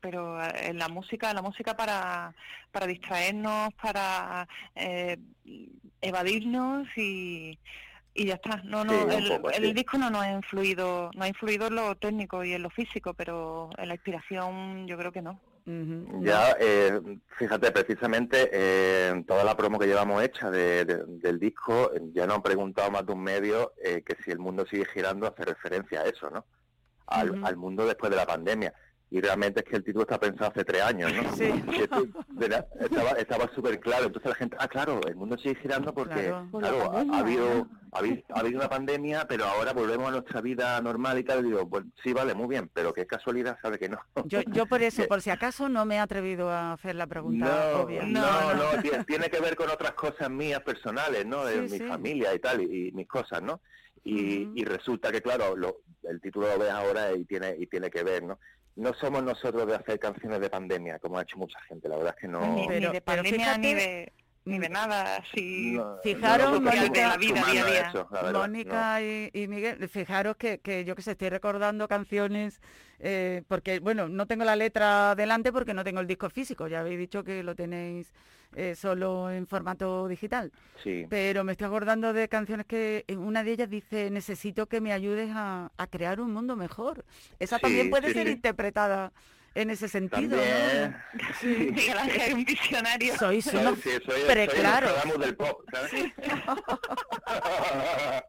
[SPEAKER 11] pero eh, en la música, la música para, para distraernos, para eh, evadirnos y, y ya está. No, no,
[SPEAKER 10] Sí,
[SPEAKER 11] el,
[SPEAKER 10] poco,
[SPEAKER 11] el
[SPEAKER 10] sí.
[SPEAKER 11] disco no nos ha influido, no ha influido en lo técnico y en lo físico, pero en la inspiración yo creo que no.
[SPEAKER 10] Ya, eh, fíjate, precisamente eh, en toda la promo que llevamos hecha de- de- del disco, ya nos han preguntado más de un medio eh, que si el mundo sigue girando hace referencia a eso, ¿no? Al, al mundo después de la pandemia. Y realmente es que el título está pensado hace tres años, ¿no?
[SPEAKER 4] Sí.
[SPEAKER 10] Y esto, ¿verdad? estaba estaba súper claro. Entonces la gente, ah, claro, el mundo sigue girando porque,
[SPEAKER 4] Claro.
[SPEAKER 11] Por la
[SPEAKER 10] claro, ha,
[SPEAKER 11] pandemia,
[SPEAKER 10] ha habido, ha, habido, ha habido una pandemia, pero ahora volvemos a nuestra vida normal y tal. Y digo, pues sí, vale, muy bien, pero qué casualidad, sabe que no.
[SPEAKER 4] Yo, yo por eso, por si acaso, no me he atrevido a hacer la pregunta
[SPEAKER 10] no,
[SPEAKER 4] obvia.
[SPEAKER 10] no, no, tie- tiene que ver con otras cosas mías personales, ¿no? De
[SPEAKER 4] Sí,
[SPEAKER 10] mi
[SPEAKER 4] sí.
[SPEAKER 10] familia y tal, y, y mis cosas, ¿no? Y, y resulta que, claro, lo- el título lo ves ahora y tiene y tiene que ver, ¿no? No somos nosotros de hacer canciones de pandemia, como ha hecho mucha gente, la verdad es que no...
[SPEAKER 11] ni,
[SPEAKER 4] Pero-
[SPEAKER 11] ni de
[SPEAKER 4] pero
[SPEAKER 11] pandemia ni de ni de nada así.
[SPEAKER 10] no-
[SPEAKER 4] Fijaros,
[SPEAKER 10] no
[SPEAKER 4] Mónica,
[SPEAKER 10] somos
[SPEAKER 11] de la vida, día día.
[SPEAKER 10] eso, la verdad,
[SPEAKER 4] Mónica y, y Miguel, fijaros que, que yo que sé, estoy recordando canciones, eh, porque, bueno, no tengo la letra delante porque no tengo el disco físico, ya habéis dicho que lo tenéis eh, solo en formato digital.
[SPEAKER 10] Sí,
[SPEAKER 4] pero me estoy acordando de canciones que una de ellas dice, necesito que me ayudes a, a crear un mundo mejor. Esa
[SPEAKER 10] Sí,
[SPEAKER 4] también puede
[SPEAKER 10] sí,
[SPEAKER 4] ser
[SPEAKER 10] sí.
[SPEAKER 4] interpretada en ese sentido,
[SPEAKER 10] también...
[SPEAKER 4] ¿no?
[SPEAKER 11] Miguel Ángel es un visionario.
[SPEAKER 4] Sois
[SPEAKER 10] Soy,
[SPEAKER 4] unos
[SPEAKER 10] sí, soy, soy
[SPEAKER 4] preclaros.
[SPEAKER 10] Del pop, ¿sabes?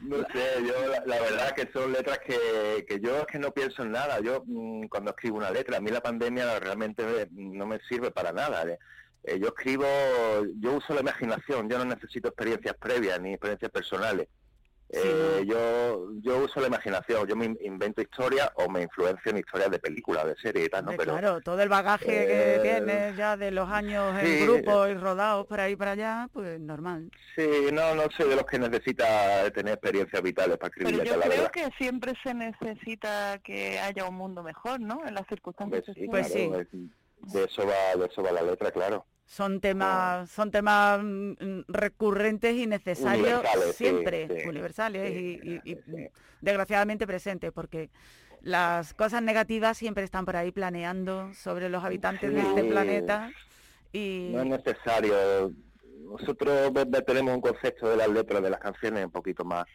[SPEAKER 10] no sé, yo la, la verdad que son letras que, que yo es que no pienso en nada. Yo mm, cuando escribo una letra, a mí la pandemia realmente me- no me sirve para nada. ¿eh? Eh, yo escribo, yo uso la imaginación, yo no necesito experiencias previas ni experiencias personales. Eh, yo yo uso la imaginación, yo me in- invento historias o me influencio en historias de películas, de series y tal, ¿no? Pero
[SPEAKER 4] claro, todo el bagaje que
[SPEAKER 10] eh,
[SPEAKER 4] tienes ya de los años
[SPEAKER 10] sí,
[SPEAKER 4] en grupos y rodados por ahí para allá, pues normal.
[SPEAKER 10] Sí, no, no soy de los que necesita tener experiencias vitales para escribir
[SPEAKER 11] Pero yo
[SPEAKER 10] la
[SPEAKER 11] creo
[SPEAKER 10] verdad.
[SPEAKER 11] que siempre se necesita que haya un mundo mejor, ¿no? En las circunstancias.
[SPEAKER 10] Pues sí,
[SPEAKER 4] Pues
[SPEAKER 10] claro, de eso va, de eso va la letra, claro.
[SPEAKER 4] Son temas, son temas mm, recurrentes y necesarios
[SPEAKER 10] Universales,
[SPEAKER 4] siempre,
[SPEAKER 10] sí,
[SPEAKER 4] universales
[SPEAKER 10] sí,
[SPEAKER 4] y, y-
[SPEAKER 10] sí,
[SPEAKER 4] y,
[SPEAKER 10] sí.
[SPEAKER 4] desgraciadamente presentes, porque las cosas negativas siempre están por ahí planeando sobre los habitantes de este planeta y
[SPEAKER 10] No es necesario. Nosotros tenemos un concepto de las letras de las canciones un poquito más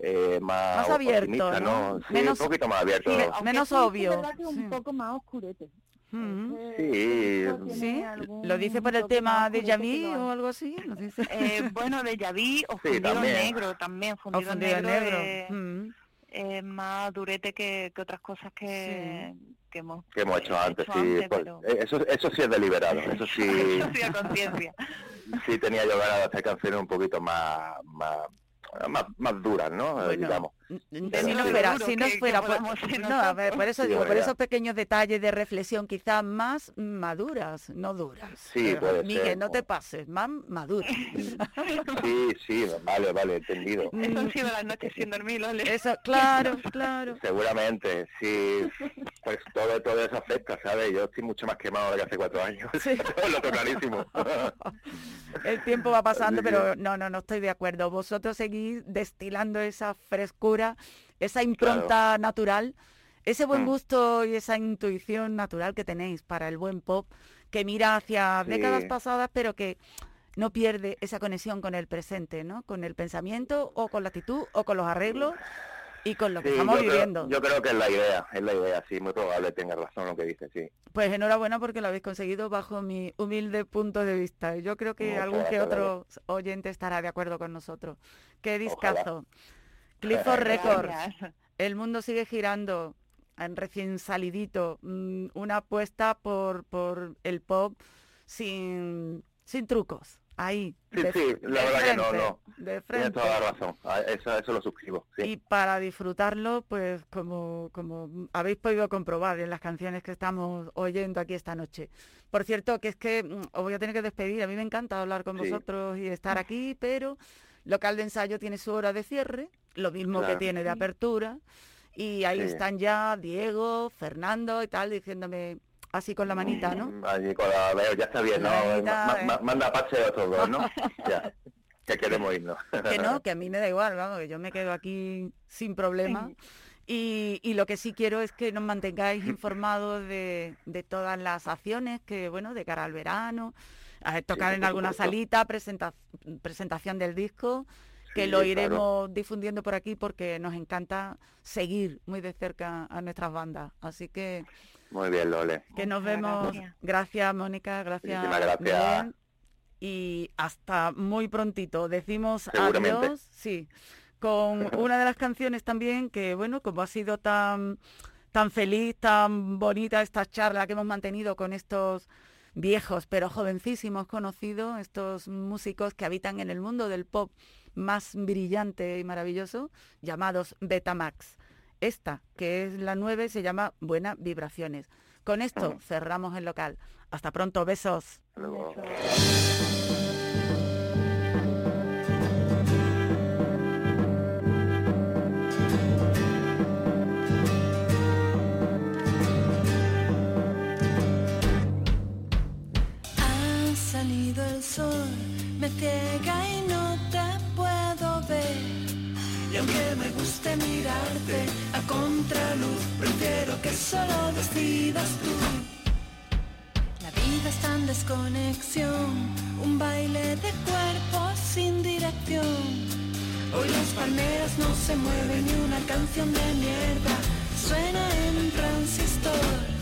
[SPEAKER 10] eh, más,
[SPEAKER 4] Más abierto, ¿no?
[SPEAKER 10] Sí,
[SPEAKER 4] Menos-
[SPEAKER 10] un poquito más abierto.
[SPEAKER 4] Sí, menos obvio,
[SPEAKER 11] es un poco más oscurete.
[SPEAKER 4] Mm.
[SPEAKER 11] Eh,
[SPEAKER 10] Sí,
[SPEAKER 4] ¿Sí? ¿Lo dice por el tema de Yaví
[SPEAKER 11] lo
[SPEAKER 4] o algo así? ¿Nos dice?
[SPEAKER 11] Eh, bueno, de Yaví o
[SPEAKER 10] Sí,
[SPEAKER 11] fundido
[SPEAKER 10] también.
[SPEAKER 11] negro también,
[SPEAKER 4] O
[SPEAKER 11] fundido, negro,
[SPEAKER 4] negro. Mm.
[SPEAKER 11] más durete que, que otras cosas que, que hemos,
[SPEAKER 10] que hemos hecho antes, sí.
[SPEAKER 11] antes,
[SPEAKER 10] pues,
[SPEAKER 11] pero-
[SPEAKER 10] eh, eso, eso sí es deliberado, eso sí,
[SPEAKER 11] Eso sí, a conciencia.
[SPEAKER 10] sí tenía yo ganas de hacer canciones un poquito más, más, más, más duras, ¿no?
[SPEAKER 4] Bueno,
[SPEAKER 10] digamos. Pero
[SPEAKER 4] si no fuera,
[SPEAKER 11] Duro
[SPEAKER 4] si no
[SPEAKER 11] que- que
[SPEAKER 4] fuera por,
[SPEAKER 11] podamos ser
[SPEAKER 4] no, a ver,
[SPEAKER 11] nosotros.
[SPEAKER 4] por eso
[SPEAKER 10] Sí,
[SPEAKER 4] digo, por esos pequeños detalles de reflexión, quizás más maduras, no duras.
[SPEAKER 10] Sí,
[SPEAKER 4] Pero, Miguel,
[SPEAKER 10] ser.
[SPEAKER 4] no te pases, más maduras.
[SPEAKER 10] Sí, sí, vale, vale, entendido.
[SPEAKER 11] Eso han sido las noches sin dormir, Lole.
[SPEAKER 4] Eso, claro, claro.
[SPEAKER 10] Seguramente, sí, pues todo, todo eso afecta, ¿sabes? Yo estoy mucho más quemado de que hace cuatro años,
[SPEAKER 4] Sí.
[SPEAKER 10] lo tengo clarísimo.
[SPEAKER 4] El tiempo va pasando, pero no, no, no estoy de acuerdo. Vosotros seguís destilando esa frescura, esa impronta natural, ese buen
[SPEAKER 10] Mm.
[SPEAKER 4] gusto y esa intuición natural que tenéis para el buen pop, que mira hacia
[SPEAKER 10] Sí.
[SPEAKER 4] décadas pasadas, pero que no pierde esa conexión con el presente, ¿no? Con el pensamiento o con la actitud o con los arreglos y con lo que estamos
[SPEAKER 10] yo creo-
[SPEAKER 4] viviendo.
[SPEAKER 10] yo creo que es la idea, es la idea, sí, muy probable tenga razón lo que dice, sí.
[SPEAKER 4] Pues enhorabuena porque lo habéis conseguido bajo mi humilde punto de vista. Yo creo que
[SPEAKER 10] Muchas
[SPEAKER 4] algún que otro oyente estará de acuerdo con nosotros. Qué
[SPEAKER 10] Ojalá.
[SPEAKER 4] Clifford Records,
[SPEAKER 11] Gracias.
[SPEAKER 4] el mundo sigue girando, en recién salidito, mm, una apuesta por, por el pop sin, sin trucos. Ahí,
[SPEAKER 10] Sí,
[SPEAKER 4] de,
[SPEAKER 10] sí, la
[SPEAKER 4] de
[SPEAKER 10] verdad que no, no.
[SPEAKER 4] de
[SPEAKER 10] Tienes
[SPEAKER 4] frente.
[SPEAKER 10] toda la razón, a- eso, eso lo suscribo, sí.
[SPEAKER 4] Y para disfrutarlo, pues como, como habéis podido comprobar en las canciones que estamos oyendo aquí esta noche. Por cierto, que es que mm, os voy a tener que despedir. A mí me encanta hablar con
[SPEAKER 10] Sí.
[SPEAKER 4] vosotros y estar aquí, pero local de ensayo tiene su hora de cierre, lo mismo que tiene de apertura. Y ahí
[SPEAKER 10] Sí.
[SPEAKER 4] están ya Diego, Fernando y tal, diciéndome así con la manita, ¿no?
[SPEAKER 10] Mm, Allí con la veo, ya está bien, ¿no?
[SPEAKER 4] La manita,
[SPEAKER 10] Ma-
[SPEAKER 4] eh.
[SPEAKER 10] ma- manda pache de otros dos, ¿no? ya, que queremos irnos.
[SPEAKER 4] Que no, que a mí me da igual, vamos, que yo me quedo aquí sin problema. Y, y lo que sí quiero es que nos mantengáis informados de, de todas las acciones que, bueno, de cara al verano, a tocar en alguna
[SPEAKER 10] supuesto.
[SPEAKER 4] salita, presenta- presentación del disco, que
[SPEAKER 10] Sí,
[SPEAKER 4] lo
[SPEAKER 10] claro.
[SPEAKER 4] iremos difundiendo por aquí porque nos encanta seguir muy de cerca a nuestras bandas. Así que
[SPEAKER 10] Muy bien, Lole.
[SPEAKER 4] que nos vemos.
[SPEAKER 11] gracias.
[SPEAKER 4] Gracias, Mónica, gracias,
[SPEAKER 10] Muchísimas gracias.
[SPEAKER 4] Miguel, Y hasta muy prontito. Decimos adiós, sí, con una de las canciones también que, bueno, como ha sido tan, tan feliz, tan bonita esta charla que hemos mantenido con estos viejos pero jovencísimos conocidos, estos músicos que habitan en el mundo del pop más brillante y maravilloso, llamados Betamax. Esta, que es la 9, se llama Buenas Vibraciones. Con esto cerramos el local. Hasta pronto, besos.
[SPEAKER 5] Sol, me ciega y no te puedo ver. Y aunque me guste mirarte a contraluz, prefiero que solo decidas tú. La vida está en desconexión, un baile de cuerpos sin dirección. Hoy las palmeras no se mueven y una canción de mierda suena en transistor.